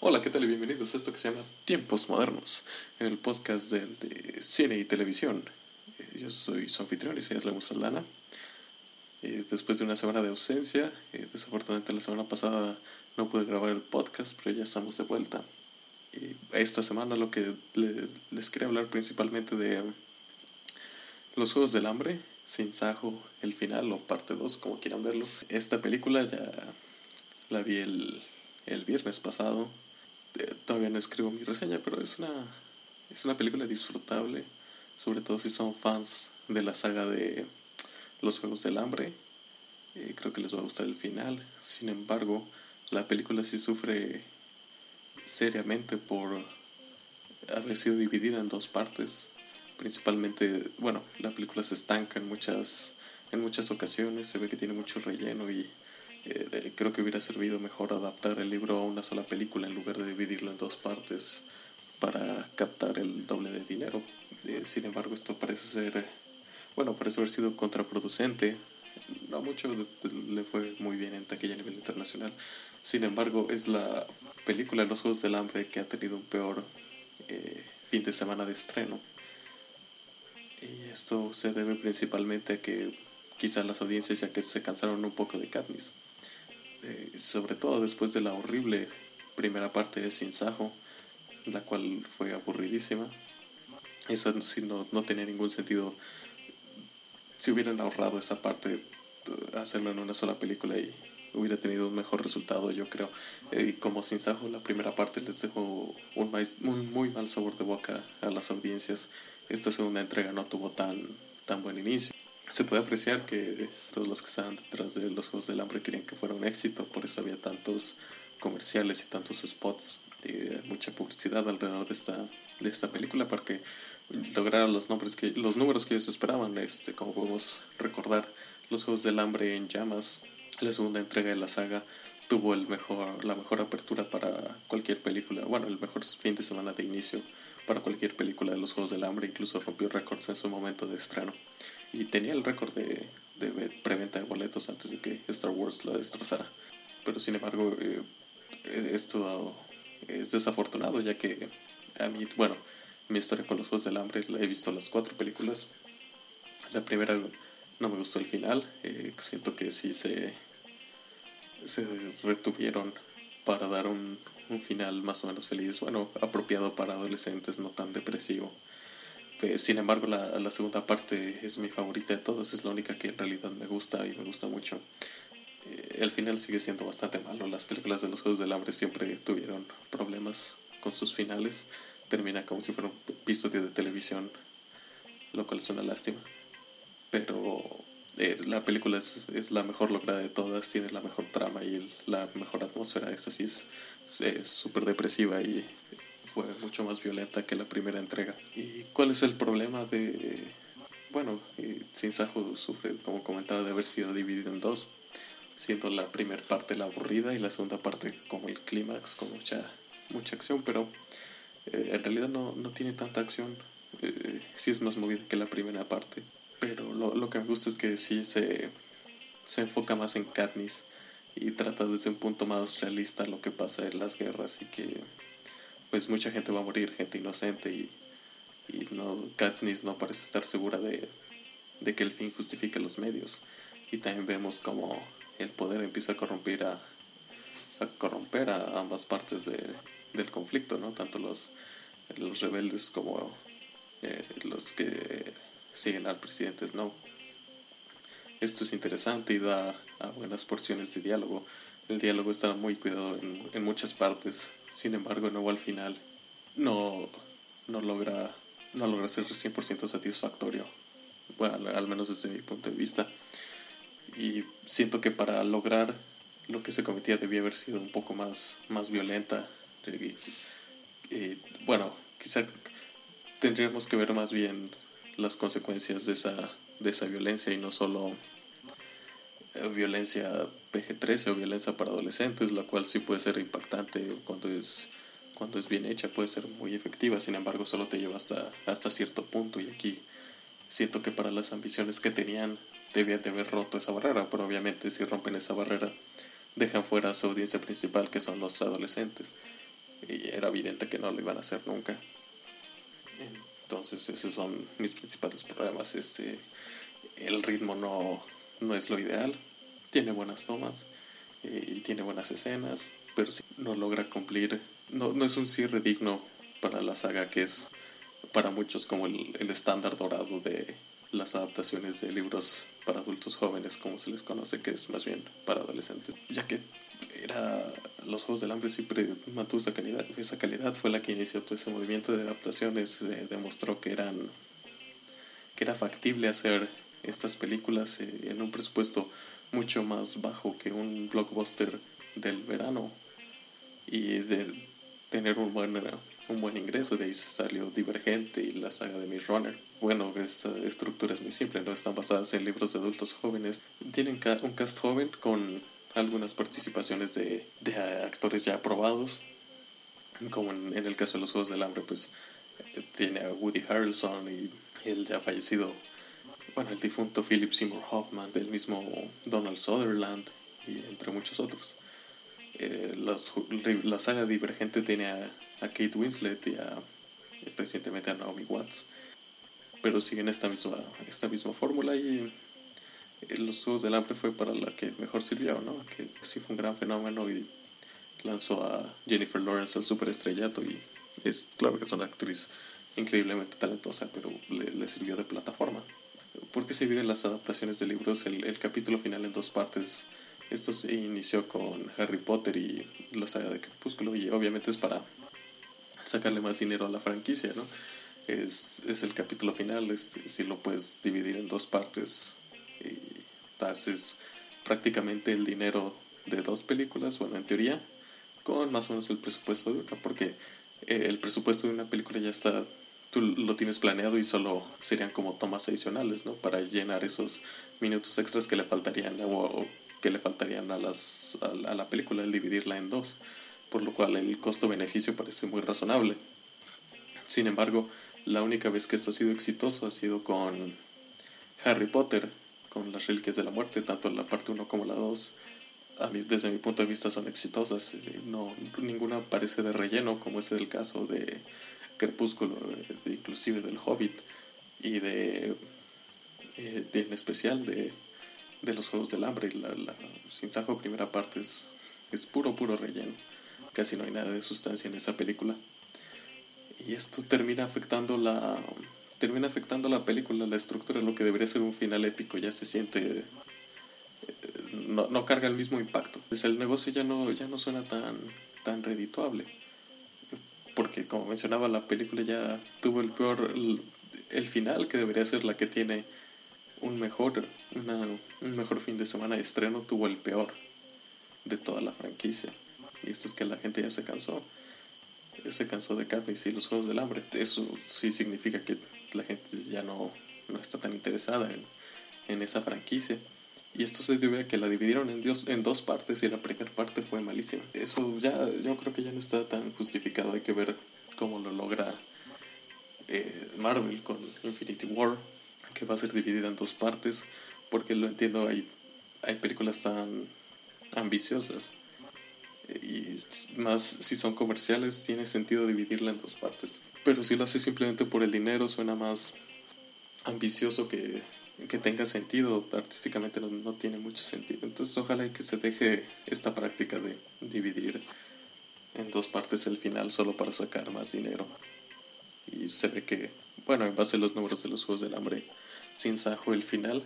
Hola, ¿qué tal y bienvenidos a esto que se llama Tiempos Modernos, el podcast de, de cine y televisión. Eh, Yo soy su anfitrión y soy Aslan Saldana. Eh, después de una semana de ausencia, eh, desafortunadamente la semana pasada no pude grabar el podcast, pero ya estamos de vuelta. Y esta semana lo que le- les quería hablar principalmente de los Juegos del Hambre, Sin Sajo, el final o parte 2, como quieran verlo. Esta película ya la vi el, el viernes pasado. Eh, Todavía no escribo mi reseña, pero es una, es una película disfrutable, sobre todo si son fans de la saga de Los Juegos del Hambre. Eh, creo que les va a gustar el final. Sin embargo, la película sí sufre seriamente por haber sido dividida en dos partes. Principalmente, bueno, la película se estanca en muchas, en muchas ocasiones, se ve que tiene mucho relleno y eh, eh, creo que hubiera servido mejor adaptar el libro a una sola película en lugar de dividirlo en dos partes para captar el doble de dinero. Eh, sin embargo, esto parece ser, bueno, parece haber sido contraproducente. No mucho le fue muy bien en taquilla a nivel internacional. Sin embargo, es la película Los Juegos del Hambre que ha tenido un peor eh, fin de semana de estreno. Y esto se debe principalmente a que quizá las audiencias ya que se cansaron un poco de Katniss. Eh, sobre todo después de la horrible primera parte de Sin Sajo, la cual fue aburridísima. Esa sí no, no tenía ningún sentido. Si hubieran ahorrado esa parte, eh, hacerlo en una sola película y hubiera tenido un mejor resultado, yo creo. Eh, como Sin Sajo, la primera parte les dejó un, mais- un muy mal sabor de boca a las audiencias. Esta segunda entrega no tuvo tan, tan buen inicio. Se puede apreciar que todos los que estaban detrás de los Juegos del Hambre querían que fuera un éxito, por eso había tantos comerciales y tantos spots, y mucha publicidad alrededor de esta, de esta película para que lograra los, nombres que, los números que ellos esperaban. Este, como podemos recordar, los Juegos del Hambre en llamas, la segunda entrega de la saga, tuvo el mejor, la mejor apertura para cualquier película, bueno, el mejor fin de semana de inicio para cualquier película de los Juegos del Hambre, incluso rompió récords en su momento de estreno. Y tenía el récord de, de preventa de boletos antes de que Star Wars la destrozara. Pero sin embargo, eh, esto es desafortunado, ya que a mí, bueno, mi historia con los Juegos del Hambre, he visto las cuatro películas. La primera no me gustó el final, eh, siento que sí se, se retuvieron para dar un, un final más o menos feliz, bueno, apropiado para adolescentes, no tan depresivo. Eh, sin embargo, la, la segunda parte es mi favorita de todas, es la única que en realidad me gusta y me gusta mucho. Eh, el final sigue siendo bastante malo. Las películas de los Juegos del Hambre siempre tuvieron problemas con sus finales. Termina como si fuera un episodio de televisión, lo cual es una lástima. Pero la película es, es la mejor lograda de todas, tiene la mejor trama y la mejor atmósfera. Esta sí es súper depresiva y fue mucho más violenta que la primera entrega. ¿Y cuál es el problema de... Bueno, eh, Sin Sajo sufre, como comentaba, de haber sido dividido en dos, siendo la primera parte la aburrida y la segunda parte como el clímax, con mucha, mucha acción, pero eh, en realidad no, no tiene tanta acción, eh, sí es más movida que la primera parte, pero lo, lo que me gusta es que sí se, se enfoca más en Katniss y trata desde un punto más realista lo que pasa en las guerras y que pues mucha gente va a morir, gente inocente y, y no Katniss no parece estar segura de, de que el fin justifique los medios y también vemos como el poder empieza a corromper a, a corromper a ambas partes de, del conflicto, ¿no? Tanto los, los rebeldes como eh, los que siguen al presidente Snow. Esto es interesante y da a buenas porciones de diálogo. El diálogo está muy cuidado en, en muchas partes, sin embargo, no al final no, no logra no logra ser 100% satisfactorio, bueno, al, al menos desde mi punto de vista. Y siento que para lograr lo que se cometía debía haber sido un poco más, más violenta. Y, bueno, quizá tendríamos que ver más bien las consecuencias de esa, de esa violencia y no solo eh, violencia PG-13 o violencia para adolescentes, la cual sí puede ser impactante cuando es cuando es bien hecha puede ser muy efectiva, sin embargo solo te lleva hasta, hasta cierto punto. Y aquí siento que para las ambiciones que tenían debían de haber roto esa barrera, pero obviamente si rompen esa barrera dejan fuera a su audiencia principal que son los adolescentes. Y era evidente que no lo iban a hacer nunca. Entonces esos son mis principales problemas. Este, el ritmo no, no es lo ideal, tiene buenas tomas eh, y tiene buenas escenas, pero no logra cumplir, no, no es un cierre digno para la saga que es para muchos como el, el estándar dorado de las adaptaciones de libros para adultos jóvenes, como se les conoce, que es más bien para adolescentes, ya que era los Juegos del Hambre siempre mantuvo esa calidad, esa calidad fue la que inició todo ese movimiento de adaptaciones, eh, demostró que eran que era factible hacer estas películas eh, en un presupuesto mucho más bajo que un blockbuster del verano y de tener un buen un buen ingreso. De ahí salió Divergente y la saga de Miss Runner. Bueno esta estructura es muy simple no están basadas en libros de adultos jóvenes. Tienen un cast joven con algunas participaciones de, de actores ya aprobados, como en, el caso de los Juegos del Hambre, pues tiene a Woody Harrelson y el ya fallecido, bueno, el difunto Philip Seymour Hoffman, del mismo Donald Sutherland y entre muchos otros. Eh, la saga Divergente tiene a, a, Kate Winslet y a, recientemente a Naomi Watts, pero siguen esta misma, esta misma fórmula y los Juegos del Hambre fue para la que mejor sirvió, ¿no? Que sí fue un gran fenómeno y lanzó a Jennifer Lawrence al superestrellato y es claro que es una actriz increíblemente talentosa, pero le, sirvió de plataforma. ¿Por qué se dividen las adaptaciones de libros? El, el, capítulo final en dos partes. Esto se inició con Harry Potter y la saga de Crepúsculo y obviamente es para sacarle más dinero a la franquicia, ¿no? Es, es el capítulo final, es, si lo puedes dividir en dos partes haces prácticamente el dinero de dos películas, bueno, en teoría, con más o menos el presupuesto de una, porque eh, el presupuesto de una película ya está, tú lo tienes planeado y solo serían como tomas adicionales, ¿no? Para llenar esos minutos extras que le faltarían o, que le faltarían a, las, a, la película, el dividirla en dos, por lo cual el costo-beneficio parece muy razonable. Sin embargo, la única vez que esto ha sido exitoso ha sido con Harry Potter, con las reliquias de la muerte, tanto la parte 1 como la 2, a mí, desde mi punto de vista son exitosas. Eh, no, ninguna parece de relleno, como es el caso de Crepúsculo, eh, inclusive del Hobbit, y de, eh, en especial de, de, los Juegos del Hambre. La, la Sin Sajo primera parte es, es puro, puro relleno. Casi no hay nada de sustancia en esa película. Y esto termina afectando la termina afectando la película, la estructura, lo que debería ser un final épico, ya se siente, eh, no, no carga el mismo impacto. Pues el negocio ya no, ya no suena tan, tan redituable, porque como mencionaba, la película ya tuvo el peor, el, final que debería ser la que tiene un mejor, una, un mejor fin de semana de estreno, tuvo el peor de toda la franquicia. Y esto es que la gente ya se cansó se cansó de Katniss y los Juegos del Hambre. Eso sí significa que la gente ya no, no está tan interesada en, en, esa franquicia. Y esto se debe a que la dividieron en, en dos partes y la primera parte fue malísima. Eso ya, yo creo que ya no está tan justificado. Hay que ver cómo lo logra eh, Marvel con Infinity War, que va a ser dividida en dos partes, porque lo entiendo, hay, hay películas tan ambiciosas y más si son comerciales tiene sentido dividirla en dos partes. Pero si lo hace simplemente por el dinero suena más ambicioso que, que tenga sentido artísticamente no, no, tiene mucho sentido. Entonces ojalá que se deje esta práctica de dividir en dos partes el final solo para sacar más dinero. Y se ve que bueno en base a los números de los juegos del hambre sin sajo el final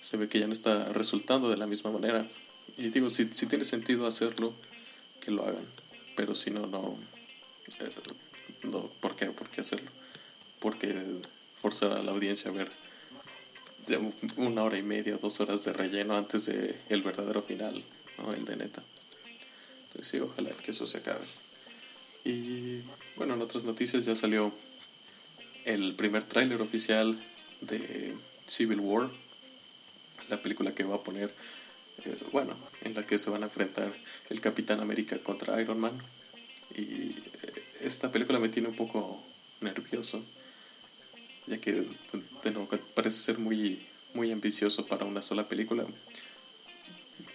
se ve que ya no está resultando de la misma manera. Y digo si, si tiene sentido hacerlo que lo hagan pero si no no eh, no, ¿Por qué? ¿Por qué hacerlo? Porque forzar a la audiencia a ver una hora y media, dos horas de relleno antes de el verdadero final, ¿no? el de neta. Entonces sí, ojalá que eso se acabe. Y bueno, en otras noticias ya salió el primer tráiler oficial de Civil War, la película que va a poner, bueno, en la que se van a enfrentar el Capitán América contra Iron Man. Y esta película me tiene un poco nervioso, ya que de nuevo parece ser muy, muy ambicioso para una sola película,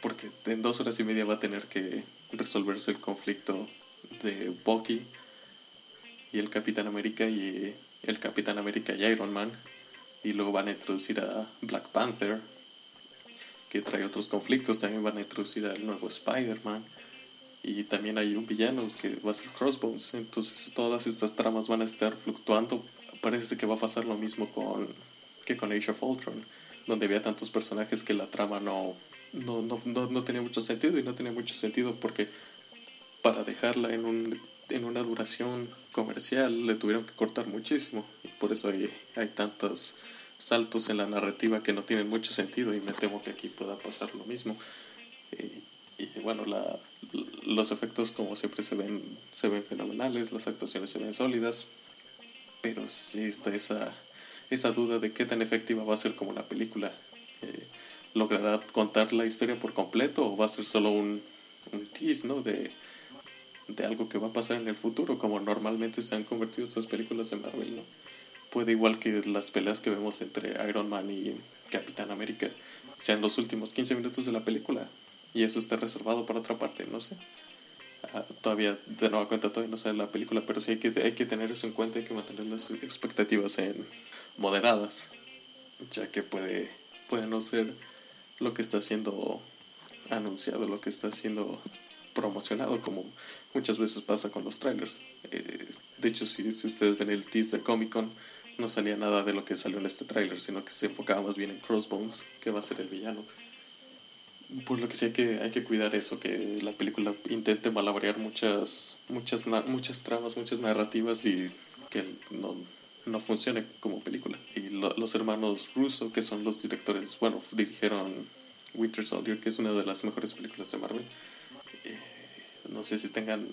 porque en dos horas y media va a tener que resolverse el conflicto de Bucky y el Capitán América y el Capitán América y Iron Man, y luego van a introducir a Black Panther, que trae otros conflictos, también van a introducir al nuevo Spider-Man y también hay un villano que va a ser Crossbones. Entonces todas estas tramas van a estar fluctuando. Parece que va a pasar lo mismo con que con Age of Ultron, donde había tantos personajes que la trama no, no, no, no, tenía mucho sentido y no tenía mucho sentido porque para dejarla en, un, en una duración comercial le tuvieron que cortar muchísimo y por eso hay, hay tantos saltos en la narrativa que no tienen mucho sentido y me temo que aquí pueda pasar lo mismo. Eh, y bueno, la, los efectos como siempre se ven, se ven fenomenales, las actuaciones se ven sólidas, pero sí está esa, esa duda de qué tan efectiva va a ser como una película. Eh, ¿Logrará contar la historia por completo o va a ser solo un, un tease ¿no? de, de algo que va a pasar en el futuro, como normalmente se han convertido estas películas de Marvel? ¿no? Puede igual que las peleas que vemos entre Iron Man y Capitán América sean los últimos 15 minutos de la película y eso está reservado para otra parte, no sé. Ah, todavía, de nueva cuenta, todavía no sale la película, pero sí hay que, hay que tener eso en cuenta, hay que mantener las expectativas en moderadas, ya que puede, puede no ser lo que está siendo anunciado, lo que está siendo promocionado, como muchas veces pasa con los trailers. Eh, de hecho, si, si ustedes ven el tease de Comic Con, no salía nada de lo que salió en este trailer, sino que se enfocaba más bien en Crossbones, que va a ser el villano por lo que sí hay que, hay que cuidar eso, que la película intente malabarear muchas, muchas, muchas tramas, muchas narrativas y que no, no funcione como película. Y los hermanos Russo, que son los directores, bueno, dirigieron Winter Soldier, que es una de las mejores películas de Marvel. Eh, no sé si tengan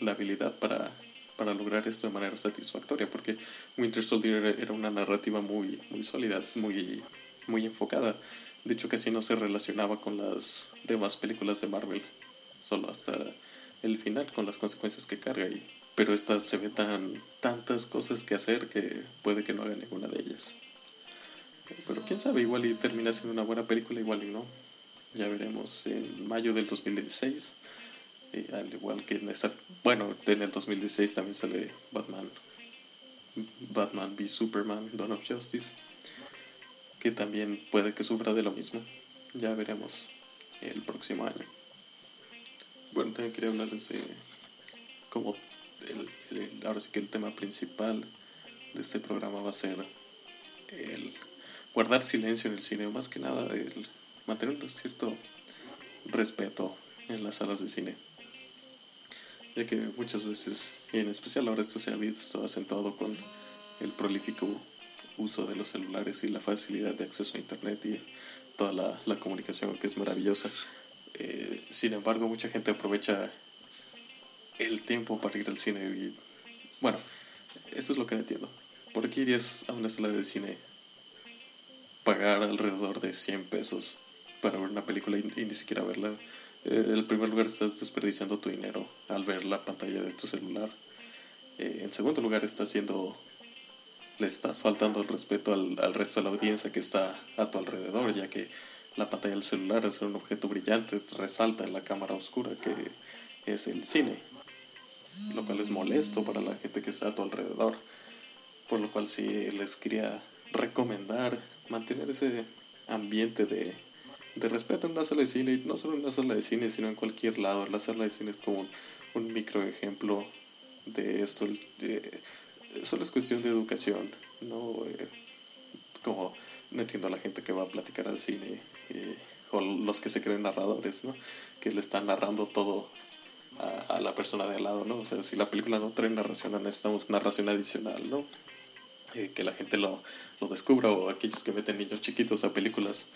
la habilidad para, para lograr esto de manera satisfactoria, porque Winter Soldier era una narrativa muy, muy sólida, muy, muy enfocada de hecho, casi no se relacionaba con las demás películas de Marvel, solo hasta el final, con las consecuencias que carga. Y, pero esta se ve tan tantas cosas que hacer que puede que no haga ninguna de ellas. Pero quién sabe, igual y termina siendo una buena película, igual y no. Ya veremos en mayo del 2016. Al igual que en esa. Bueno, en el 2016 también sale Batman. Batman v Superman, Dawn of Justice que también puede que sufra de lo mismo. Ya veremos el próximo año. Bueno, también quería hablarles de como el, ahora sí que el tema principal de este programa va a ser el guardar silencio en el cine, más que nada el mantener un cierto respeto en las salas de cine. Ya que muchas veces, y en especial ahora esto se ha visto acentuado con el prolífico uso de los celulares y la facilidad de acceso a Internet y toda la, la comunicación que es maravillosa. Eh, sin embargo, mucha gente aprovecha el tiempo para ir al cine y bueno, esto es lo que no entiendo. ¿Por qué irías a una sala de cine pagar alrededor de 100 pesos para ver una película y, ni siquiera verla? Eh, en primer lugar estás desperdiciando tu dinero al ver la pantalla de tu celular. Eh, en segundo lugar estás haciendo le estás faltando el respeto al, al, resto de la audiencia que está a tu alrededor, ya que la pantalla del celular es un objeto brillante, resalta en la cámara oscura que es el cine, lo cual es molesto para la gente que está a tu alrededor. Por lo cual sí les quería recomendar mantener ese ambiente de, de respeto en una sala de cine, y no solo en una sala de cine, sino en cualquier lado. La sala de cine es como un, micro ejemplo de esto. Solo es cuestión de educación, no eh, como no entiendo a la gente que va a platicar al cine eh, o los que se creen narradores, ¿no? Que le están narrando todo a, la persona de al lado, ¿no? O sea, si la película no trae narración, necesitamos narración adicional, ¿no? Eh, que la gente lo descubra o aquellos que meten niños chiquitos a películas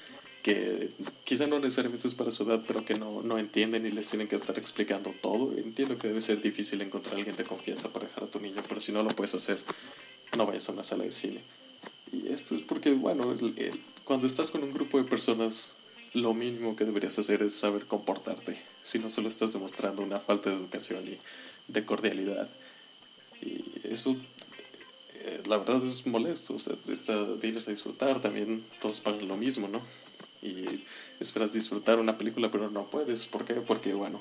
que quizá no necesariamente es para su edad, pero que no, no entienden y les tienen que estar explicando todo. Entiendo que debe ser difícil encontrar a alguien de confianza para dejar a tu niño, pero si no lo puedes hacer, no vayas a una sala de cine. Y esto es porque, bueno, cuando estás con un grupo de personas, lo mínimo que deberías hacer es saber comportarte. Si no, solo estás demostrando una falta de educación y de cordialidad. Y eso, eh, la verdad, es molesto. O sea, está, vienes a disfrutar, también todos pagan lo mismo, ¿no? Y esperas disfrutar una película, pero no puedes. ¿Por qué? Porque, bueno,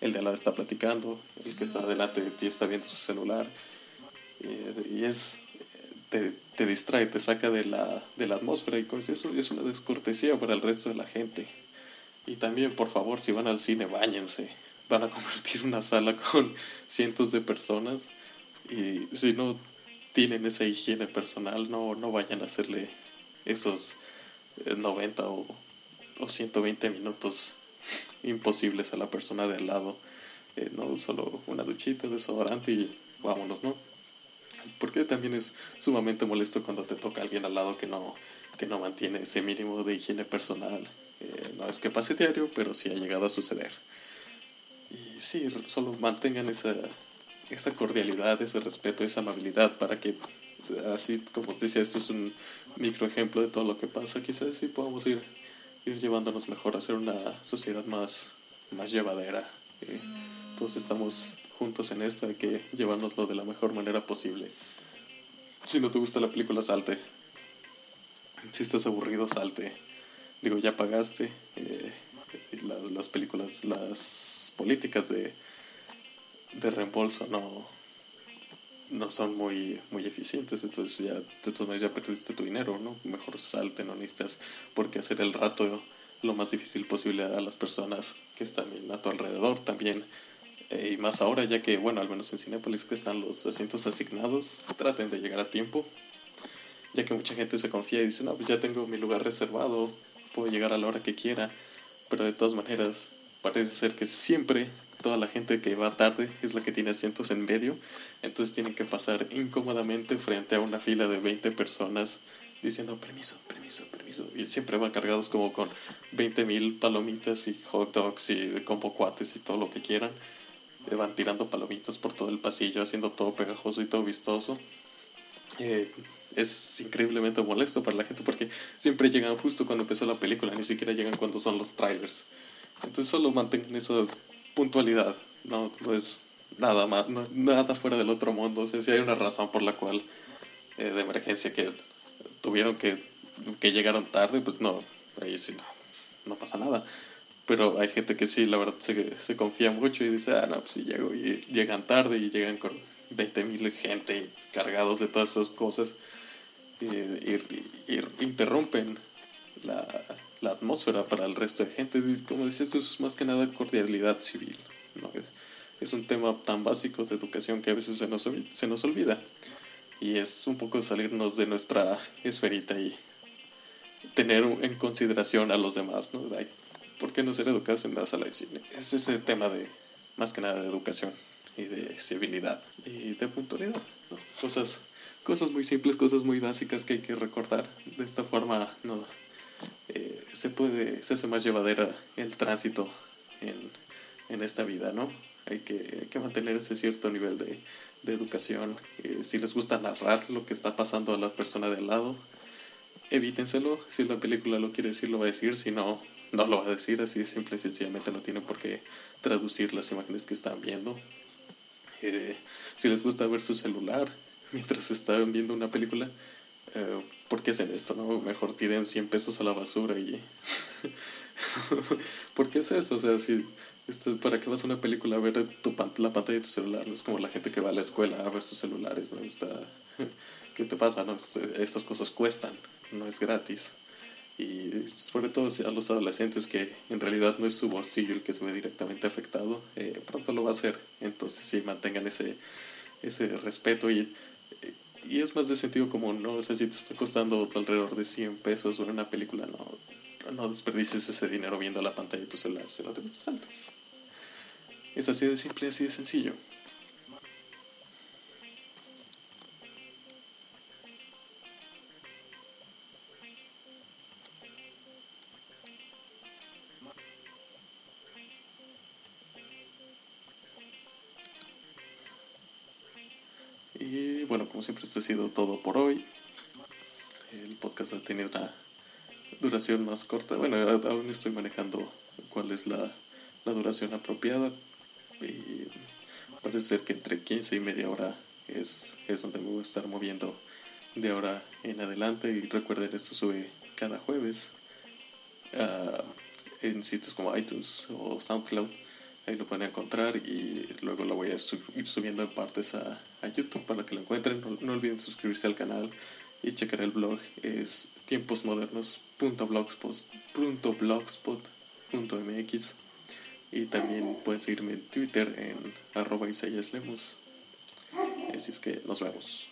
el de al lado está platicando, el que está delante de ti está viendo su celular. Y, es. Te, te, distrae, te saca de la, de la atmósfera y pues eso es una descortesía para el resto de la gente. Y también, por favor, si van al cine, bañense. Van a convertir una sala con cientos de personas y si no tienen esa higiene personal, no, no vayan a hacerle esos 90 eh, o, o 120 minutos imposibles a la persona de al lado. Eh, no solo una duchita, desodorante y vámonos, ¿no? Porque también es sumamente molesto cuando te toca alguien al lado que no, que no mantiene ese mínimo de higiene personal. Eh, no es que pase diario, pero sí ha llegado a suceder. Y sí, solo mantengan esa, esa cordialidad, ese respeto, esa amabilidad para que, así como te decía, este es un micro ejemplo de todo lo que pasa, quizás sí podamos ir, ir llevándonos mejor a ser una sociedad más, más llevadera. Eh, todos estamos juntos en esto, hay que llevárnoslo de la mejor manera posible. Si no te gusta la película, salte. Si estás aburrido, salte. Digo, ya pagaste. Eh, las, las películas, las políticas de, de reembolso no, no son muy, muy eficientes, entonces ya de todas maneras ya perdiste tu dinero, ¿no? Mejor salte, no necesitas porque hacer el rato lo más difícil posible a las personas que están a tu alrededor también. Eh, y más ahora, ya que, bueno, al menos en Cinepolis que están los asientos asignados, traten de llegar a tiempo, ya que mucha gente se confía y dice, no, pues ya tengo mi lugar reservado, puedo llegar a la hora que quiera, pero de todas maneras parece ser que siempre toda la gente que va tarde es la que tiene asientos en medio, entonces tienen que pasar incómodamente frente a una fila de 20 personas diciendo permiso, permiso, permiso, y siempre van cargados como con 20 mil palomitas y hot dogs y combo cuates y todo lo que quieran, van tirando palomitas por todo el pasillo, haciendo todo pegajoso y todo vistoso. Eh, es increíblemente molesto para la gente porque siempre llegan justo cuando empezó la película, ni siquiera llegan cuando son los trailers. Entonces solo mantengan esa puntualidad, no, no es nada más, nada fuera del otro mundo. O sea, hay una razón por la cual eh, de emergencia que tuvieron que, que llegaron tarde, pues no, ahí sí no, no pasa nada. Pero hay gente que sí, la verdad, se, se confía mucho y dice, ah, no, pues sí llego y llegan tarde y llegan con 20.000 gente cargados de todas esas cosas y, interrumpen la, la, atmósfera para el resto de gente. Como decía, esto es más que nada cordialidad civil. ¿no? Es, es, un tema tan básico de educación que a veces se nos, se nos olvida. Y es un poco salirnos de nuestra esferita y tener en consideración a los demás. ¿no? ¿Por qué no ser educados en la sala de cine? Es ese tema de, más que nada, de educación y de civilidad y de puntualidad. ¿no? Cosas cosas muy simples, cosas muy básicas que hay que recordar. De esta forma no, eh, se puede, se hace más llevadera el tránsito en, en esta vida, ¿no? Hay que, que, mantener ese cierto nivel de, de educación. Eh, si les gusta narrar lo que está pasando a la persona de al lado, evítenselo. Si la película lo quiere decir, lo va a decir. Si no, no lo va a decir. Así simple y sencillamente no tienen por qué traducir las imágenes que están viendo. Eh, si les gusta ver su celular, mientras estaban viendo una película, eh, ¿por qué hacen esto? No? Mejor tiren 100 pesos a la basura y... ¿Por qué es eso? O sea, si, esto, ¿para qué vas a una película a ver tu, la pantalla de tu celular? No es como la gente que va a la escuela a ver sus celulares, ¿no? Está, ¿Qué te pasa? No? Estas cosas cuestan, no es gratis. Y sobre todo a los adolescentes que en realidad no es su bolsillo el que se ve directamente afectado, eh, pronto lo va a hacer. Entonces sí, mantengan ese, ese respeto y y es más de sentido como no sé si te está costando alrededor de 100 pesos ver una película, no, no desperdices ese dinero viendo la pantalla de tu celular si no te gusta salto. Es así de simple, así de sencillo. Siempre, esto ha sido todo por hoy. El podcast ha tenido una duración más corta. Bueno, aún estoy manejando cuál es la, la duración apropiada. Y parece ser que entre 15 y media hora es, es donde me voy a estar moviendo de ahora en adelante. Y recuerden, esto sube cada jueves uh, en sitios como iTunes o SoundCloud. Ahí lo pueden encontrar y luego lo voy a ir subiendo en partes a, a, YouTube para que lo encuentren. No, no, olviden suscribirse al canal y checar el blog. Es tiemposmodernos.blogspot.blogspot.mx y también pueden seguirme en Twitter en arroba. Así es que nos vemos.